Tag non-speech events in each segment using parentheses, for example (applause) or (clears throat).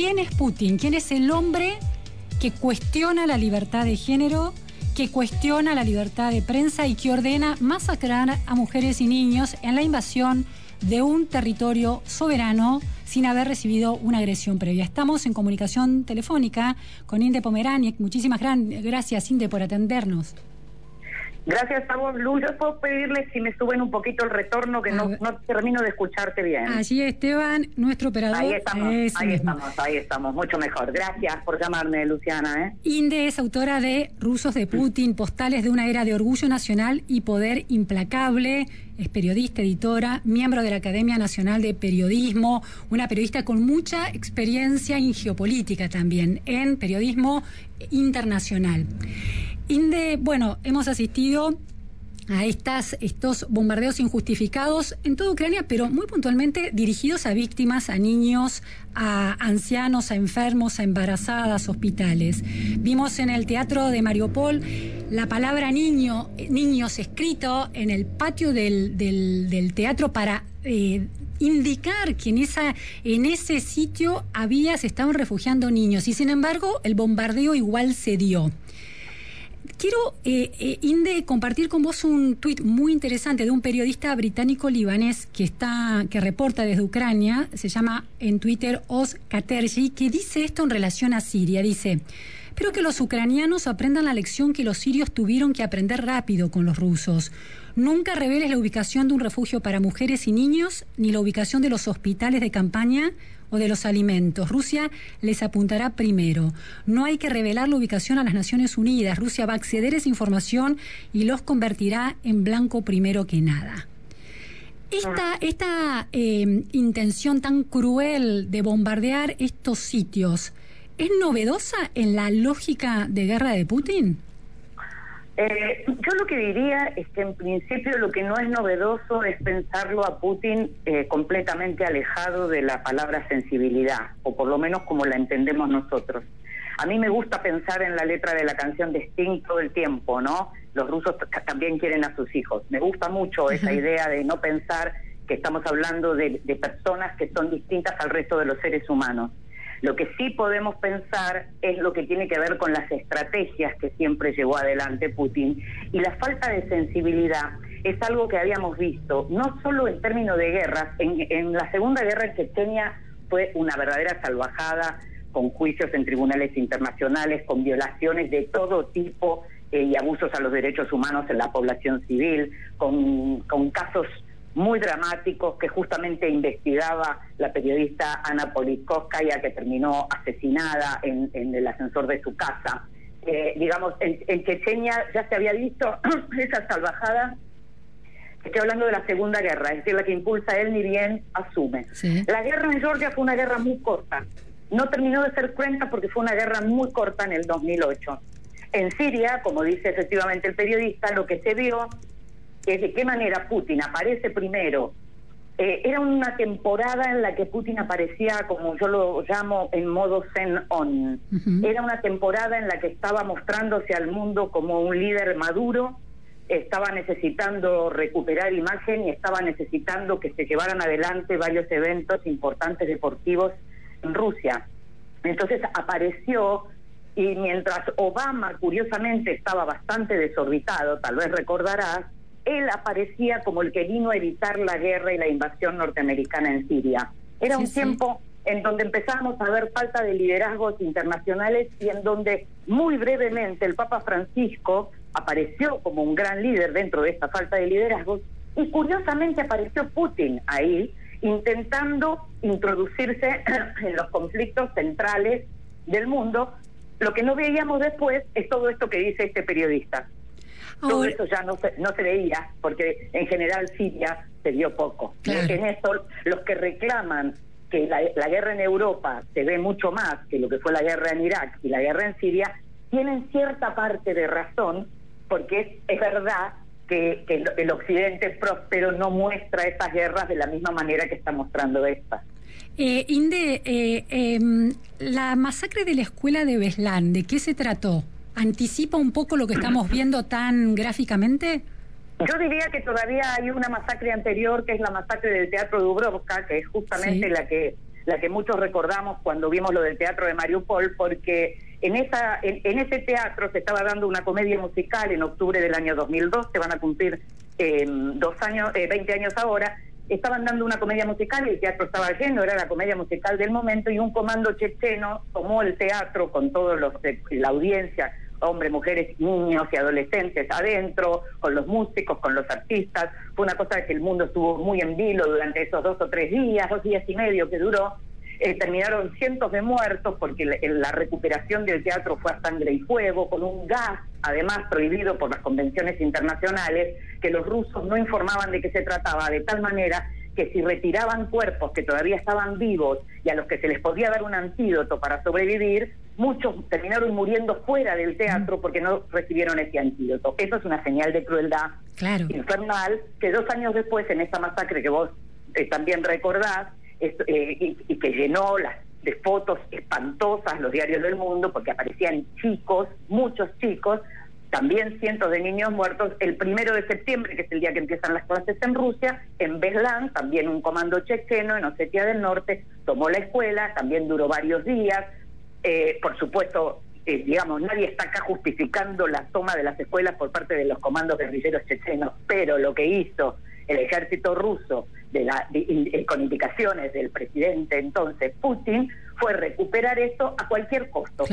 ¿Quién es Putin? ¿Quién es el hombre que cuestiona la libertad de género? que cuestiona la libertad de prensa y que ordena masacrar a mujeres y niños en la invasión de un territorio soberano sin haber recibido una agresión previa. Estamos en comunicación telefónica con Inde Pomeraniec. Muchísimas gracias, Inde, por atendernos. Gracias a vos. Yo puedo pedirle si me suben un poquito el retorno, que no, no, termino de escucharte bien. Allí Esteban, nuestro operador. Ahí estamos, ahí estamos, ahí estamos. Mucho mejor. Gracias por llamarme, Luciana. ¿eh? Inde es autora de Rusos de Putin, Postales de una era de orgullo nacional y poder implacable. Es periodista, editora, miembro de la Academia Nacional de Periodismo, una periodista con mucha experiencia en geopolítica también, en periodismo internacional. Inde, bueno, hemos asistido a estas, estos bombardeos injustificados en toda Ucrania, pero muy puntualmente dirigidos a víctimas, a niños, a ancianos, a enfermos, a embarazadas, hospitales. Vimos en el teatro de Mariupol la palabra niño, niños escrito en el patio del, del, teatro para eh, indicar que en, esa, en ese sitio había, se estaban refugiando niños y sin embargo el bombardeo igual se dio. Quiero, eh, eh, Inde, compartir con vos un tuit muy interesante de un periodista británico-libanés que está, que reporta desde Ucrania, se llama en Twitter Oz Katerji, que dice esto en relación a Siria. Dice, espero que los ucranianos aprendan la lección que los sirios tuvieron que aprender rápido con los rusos. Nunca reveles la ubicación de un refugio para mujeres y niños, ni la ubicación de los hospitales de campaña o de los alimentos. Rusia les apuntará primero. No hay que revelar la ubicación a las Naciones Unidas. Rusia va a acceder a esa información y los convertirá en blanco primero que nada. Esta, esta eh, intención tan cruel de bombardear estos sitios, ¿es novedosa en la lógica de guerra de Putin? Eh, yo lo que diría es que en principio lo que no es novedoso es pensarlo a Putin eh, completamente alejado de la palabra sensibilidad, o por lo menos como la entendemos nosotros. A mí me gusta pensar en la letra de la canción de Sting todo el tiempo, ¿no? Los rusos también quieren a sus hijos. Me gusta mucho esa idea de no pensar que estamos hablando de personas que son distintas al resto de los seres humanos. Lo que sí podemos pensar es lo que tiene que ver con las estrategias que siempre llevó adelante Putin. Y la falta de sensibilidad es algo que habíamos visto, no solo en términos de guerras, en, la Segunda Guerra en Chechenia fue una verdadera salvajada, con juicios en tribunales internacionales, con violaciones de todo tipo eh, y abusos a los derechos humanos en la población civil, con, con casos muy dramáticos que justamente investigaba la periodista Ana Politkovskaya, que terminó asesinada en, el ascensor de su casa. Eh, digamos, en, en, Chechenia ya se había visto (clears throat) esa salvajada. Estoy hablando de la Segunda Guerra, es decir, la que impulsa él ni bien asume. La guerra en Georgia fue una guerra muy corta. No terminó de ser cruenta porque fue una guerra muy corta en el 2008. En Siria, como dice efectivamente el periodista, lo que se vio es de qué manera Putin aparece primero. Eh, era una temporada en la que Putin aparecía, como yo lo llamo, en modo zen on. Era una temporada en la que estaba mostrándose al mundo como un líder maduro, estaba necesitando recuperar imagen y estaba necesitando que se llevaran adelante varios eventos importantes deportivos en Rusia. Entonces apareció y mientras Obama curiosamente estaba bastante desorbitado, tal vez recordarás, él aparecía como el que vino a evitar la guerra y la invasión norteamericana en Siria. Era un tiempo en donde empezamos a ver falta de liderazgos internacionales y en donde muy brevemente el Papa Francisco apareció como un gran líder dentro de esta falta de liderazgos y curiosamente apareció Putin ahí intentando introducirse (clears throat) en los conflictos centrales del mundo. Lo que no veíamos después es todo esto que dice este periodista. Todo eso ya no se, no se veía, porque en general Siria se dio poco. En eso, los que reclaman que la, guerra en Europa se ve mucho más que lo que fue la guerra en Irak y la guerra en Siria, tienen cierta parte de razón, porque es, verdad que, el, occidente próspero no muestra estas guerras de la misma manera que está mostrando estas. Eh, Inde, eh, em, la masacre de la escuela de Beslán, ¿de qué se trató? Anticipa un poco lo que estamos (clears throat) viendo tan gráficamente? Yo diría que todavía hay una masacre anterior, que es la masacre del Teatro Dubrovka, que es justamente la que la que muchos recordamos cuando vimos lo del teatro de Mariupol, porque en, esa, en, ese teatro se estaba dando una comedia musical en octubre del año 2002, se van a cumplir eh, dos años, eh, 20 años ahora, estaban dando una comedia musical y el teatro estaba lleno, era la comedia musical del momento y un comando checheno tomó el teatro con todos los la audiencia, hombres, mujeres, niños y adolescentes adentro, con los músicos, con los artistas. Fue una cosa que el mundo estuvo muy en vilo durante esos dos o tres días, dos días y medio que duró. Eh, terminaron cientos de muertos porque la, recuperación del teatro fue a sangre y fuego, con un gas, además prohibido por las convenciones internacionales, que los rusos no informaban de qué se trataba, de tal manera que si retiraban cuerpos que todavía estaban vivos y a los que se les podía dar un antídoto para sobrevivir, muchos terminaron muriendo fuera del teatro porque no recibieron ese antídoto. Eso es una señal de crueldad infernal que dos años después, en esa masacre que vos eh, también recordás, eh, y, que llenó las de fotos espantosas los diarios del mundo porque aparecían chicos, muchos chicos, también cientos de niños muertos. El primero de septiembre, que es el día que empiezan las clases en Rusia, en Beslan, también un comando checheno en Osetia del Norte, tomó la escuela, también duró varios días. Eh, por supuesto, eh, digamos, nadie está acá justificando la toma de las escuelas por parte de los comandos guerrilleros chechenos, pero lo que hizo el ejército ruso de la, eh, con indicaciones del presidente entonces Putin fue recuperar eso a cualquier costo.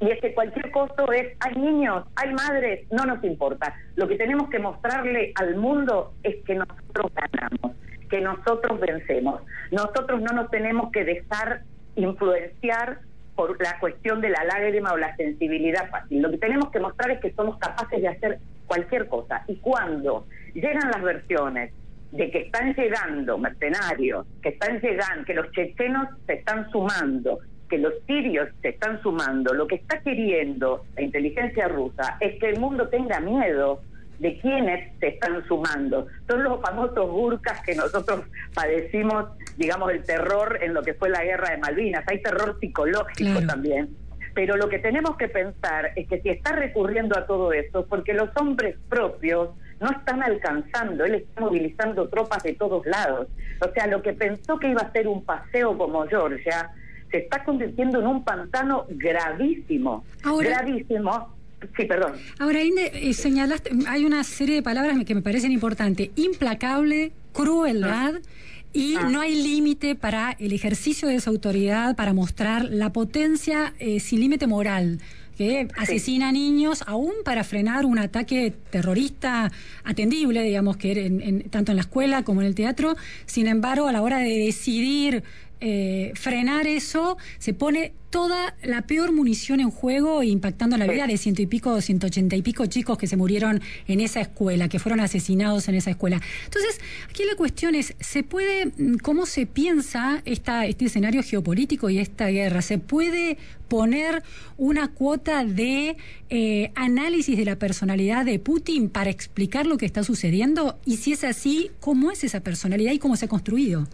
Y es que cualquier costo es, hay niños, hay madres, no nos importa. Lo que tenemos que mostrarle al mundo es que nosotros ganamos, que nosotros vencemos. Nosotros no nos tenemos que dejar influenciar por la cuestión de la lágrima o la sensibilidad fácil. Lo que tenemos que mostrar es que somos capaces de hacer cualquier cosa. Y cuando llegan las versiones de que están llegando mercenarios, que están llegando, que los chechenos se están sumando, que los sirios se están sumando, lo que está queriendo la inteligencia rusa es que el mundo tenga miedo de quienes se están sumando. Son los famosos burkas que nosotros padecimos, digamos, el terror en lo que fue la guerra de Malvinas. Hay terror psicológico también. Pero lo que tenemos que pensar es que si está recurriendo a todo esto, porque los hombres propios no están alcanzando, él está movilizando tropas de todos lados. O sea, lo que pensó que iba a ser un paseo como Georgia, se está convirtiendo en un pantano gravísimo, gravísimo. Sí, perdón. Ahora, Inde, eh, señalaste, hay una serie de palabras que me parecen importantes. Implacable, crueldad. Ah. Y ah. no hay límite para el ejercicio de esa autoridad, para mostrar la potencia eh, sin límite moral que asesina niños aún para frenar un ataque terrorista atendible, digamos, que en, tanto en la escuela como en el teatro. Sin embargo, a la hora de decidir eh, frenar eso, se pone toda la peor munición en juego, impactando la vida de ciento y pico, ciento ochenta y pico chicos que se murieron en esa escuela, que fueron asesinados en esa escuela. Entonces, aquí la cuestión es, ¿se puede, mm, cómo se piensa esta, este escenario geopolítico y esta guerra? ¿Se puede poner una cuota de eh, análisis de la personalidad de Putin para explicar lo que está sucediendo? Y si es así, ¿cómo es esa personalidad y cómo se ha construido?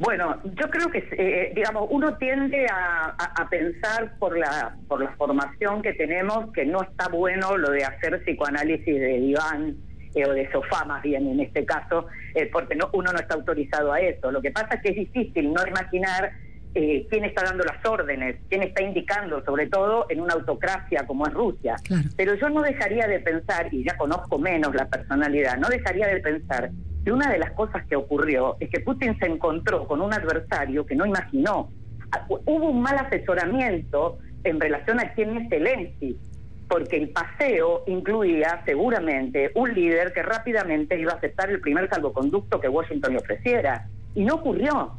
Bueno, yo creo que, eh, digamos, uno tiende a, pensar por la, por la formación que tenemos que no está bueno lo de hacer psicoanálisis de diván eh, o de sofá más bien en este caso, eh, porque no, uno no está autorizado a eso. Lo que pasa es que es difícil no imaginar quién está dando las órdenes, quién está indicando, sobre todo en una autocracia como es Rusia. Pero yo no dejaría de pensar, y ya conozco menos la personalidad, no dejaría de pensar y una de las cosas que ocurrió es que Putin se encontró con un adversario que no imaginó. Ah, hubo un mal asesoramiento en relación a quién es Zelensky, porque el paseo incluía seguramente un líder que rápidamente iba a aceptar el primer salvoconducto que Washington le ofreciera. Y no ocurrió.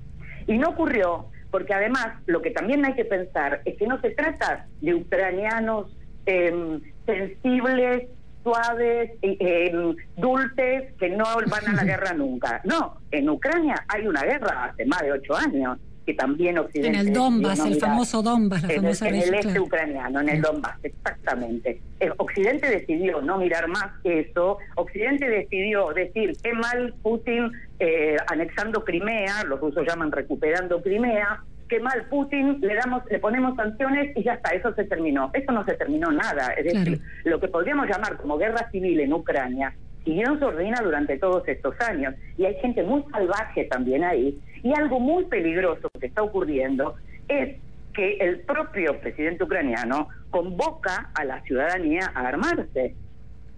Y no ocurrió porque además lo que también hay que pensar es que no se trata de ucranianos eh, sensibles suaves, eh, dulces, que no van a la (laughs) guerra nunca. No, en Ucrania hay una guerra hace más de ocho años que también Occidente... En el Donbass, el famoso Donbass, la en, famosa En el este ucraniano, en el Donbass, exactamente. El Occidente decidió no mirar más eso, Occidente decidió decir qué mal Putin eh, anexando Crimea, los rusos llaman recuperando Crimea, qué mal Putin, le damos, le ponemos sanciones y ya está, eso se terminó. Eso no se terminó nada. Es decir, lo que podríamos llamar como guerra civil en Ucrania siguió en su ruina durante todos estos años. Y hay gente muy salvaje también ahí. Y algo muy peligroso que está ocurriendo es que el propio presidente ucraniano convoca a la ciudadanía a armarse.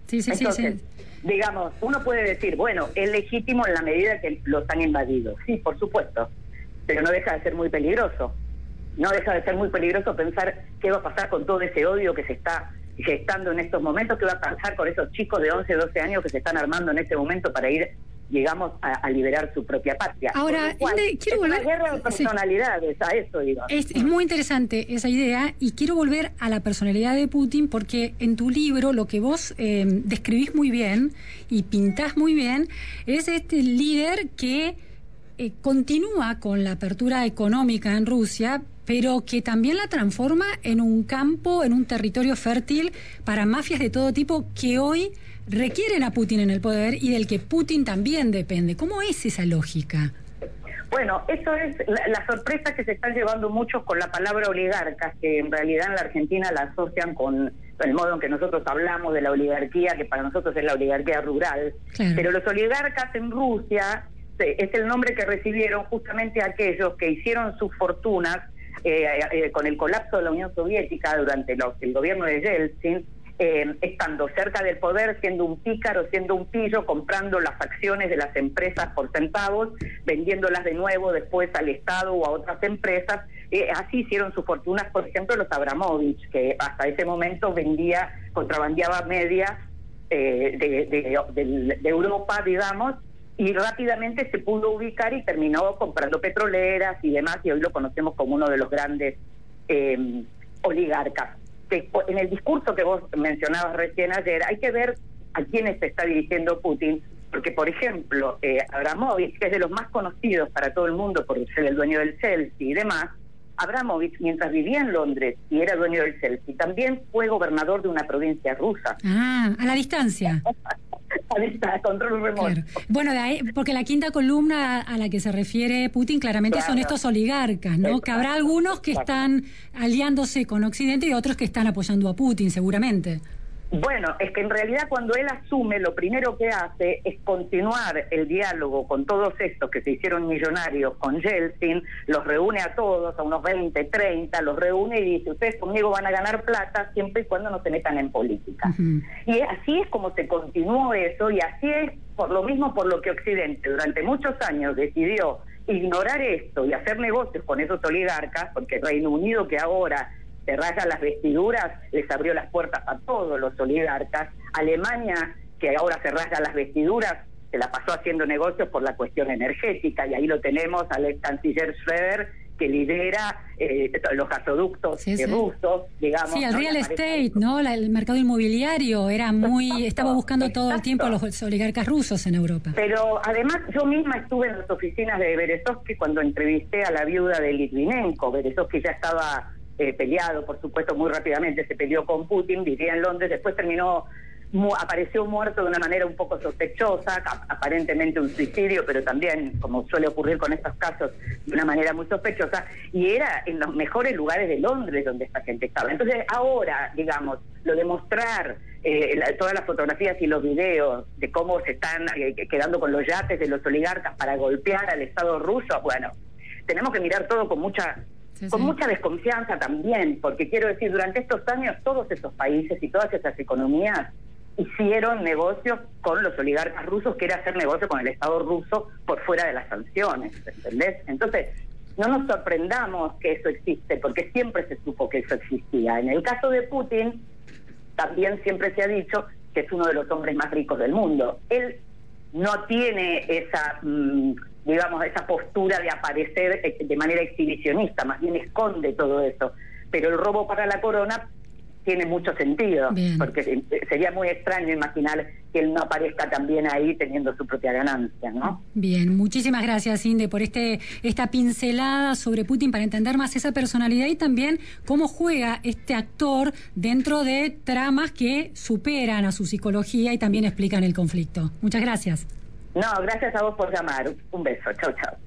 Sí, sí, sí, Digamos, uno puede decir, bueno, es legítimo en la medida que los han invadido. Sí, por supuesto, pero no deja de ser muy peligroso. No deja de ser muy peligroso pensar qué va a pasar con todo ese odio que se está gestando en estos momentos, qué va a pasar con esos chicos de 11, 12 años que se están armando en este momento para ir llegamos a, liberar su propia patria. Ahora, quiero volver. Una guerra de personalidades, a eso digo. Es, muy interesante esa idea y quiero volver a la personalidad de Putin porque en tu libro lo que vos eh, describís muy bien y pintás muy bien es este líder que eh, continúa con la apertura económica en Rusia, pero que también la transforma en un campo, en un territorio fértil para mafias de todo tipo que hoy requieren a Putin en el poder y del que Putin también depende. ¿Cómo es esa lógica? Bueno, eso es la, sorpresa que se están llevando muchos con la palabra oligarcas, que en realidad en la Argentina la asocian con el modo en que nosotros hablamos de la oligarquía, que para nosotros es la oligarquía rural. Pero los oligarcas en Rusia es el nombre que recibieron justamente aquellos que hicieron sus fortunas eh, eh, con el colapso de la Unión Soviética durante el gobierno de Yeltsin eh, estando cerca del poder, siendo un pícaro, siendo un pillo, comprando las acciones de las empresas por centavos, vendiéndolas de nuevo después al Estado o a otras empresas. Eh, así hicieron sus fortunas, por ejemplo, los Abramovich, que hasta ese momento vendía, contrabandeaba medias eh, de, de Europa, digamos, y rápidamente se pudo ubicar y terminó comprando petroleras y demás, y hoy lo conocemos como uno de los grandes oligarcas en el discurso que vos mencionabas recién ayer, hay que ver a quiénes se está dirigiendo Putin, porque, por ejemplo, eh, Abramovich, que es de los más conocidos para todo el mundo por ser el dueño del Chelsea y demás, Abramovich, mientras vivía en Londres y era dueño del Chelsea, también fue gobernador de una provincia rusa. Ah, a la distancia. (laughs) control remoto. Bueno, porque la quinta columna a la que se refiere Putin claramente son estos oligarcas, ¿no? Que habrá algunos que están aliándose con Occidente y otros que están apoyando a Putin, seguramente. Bueno, es que en realidad cuando él asume, lo primero que hace es continuar el diálogo con todos estos que se hicieron millonarios con Yeltsin, los reúne a todos, a unos 20, 30, los reúne y dice, ustedes conmigo van a ganar plata siempre y cuando no se metan en política. Y así es como se continuó eso y así es por lo mismo por lo que Occidente durante muchos años decidió ignorar esto y hacer negocios con esos oligarcas, porque Reino Unido que ahora se raya las vestiduras, les abrió las puertas a todos los oligarcas. Alemania, que ahora se raya las vestiduras, se la pasó haciendo negocios por la cuestión energética, y ahí lo tenemos al ex canciller Schroeder, que lidera eh, los gasoductos rusos, digamos. Sí, el real estate, ¿no? el mercado inmobiliario era muy, (laughs) estaba buscando todo el tiempo a los oligarcas rusos en Europa. Pero además yo misma estuve en las oficinas de Berezovsky cuando entrevisté a la viuda de Litvinenko. Berezovsky ya estaba eh, peleado, por supuesto, muy rápidamente se peleó con Putin, vivía en Londres, después terminó, apareció muerto de una manera un poco sospechosa, aparentemente un suicidio, pero también, como suele ocurrir con estos casos, de una manera muy sospechosa, y era en los mejores lugares de Londres donde esta gente estaba. Entonces, ahora, digamos, lo de mostrar eh, todas las fotografías y los videos de cómo se están eh, quedando con los yates de los oligarcas para golpear al Estado ruso, bueno, tenemos que mirar todo con mucha con mucha desconfianza también, porque quiero decir, durante estos años todos esos países y todas esas economías hicieron negocios con los oligarcas rusos, que era hacer negocio con el Estado ruso por fuera de las sanciones, ¿entendés? Entonces, no nos sorprendamos que eso existe, porque siempre se supo que eso existía. En el caso de Putin, también siempre se ha dicho que es uno de los hombres más ricos del mundo. Él no tiene esa... Mm, digamos, esa postura de aparecer eh, de manera exhibicionista, más bien esconde todo eso. Pero el robo para la corona tiene mucho sentido, porque sería muy extraño imaginar que él no aparezca también ahí teniendo su propia ganancia, ¿no? Bien, muchísimas gracias, Inde, por este esta pincelada sobre Putin para entender más esa personalidad y también cómo juega este actor dentro de tramas que superan a su psicología y también explican el conflicto. Muchas gracias. No, gracias a vos por llamar. Un beso. Chau, chau.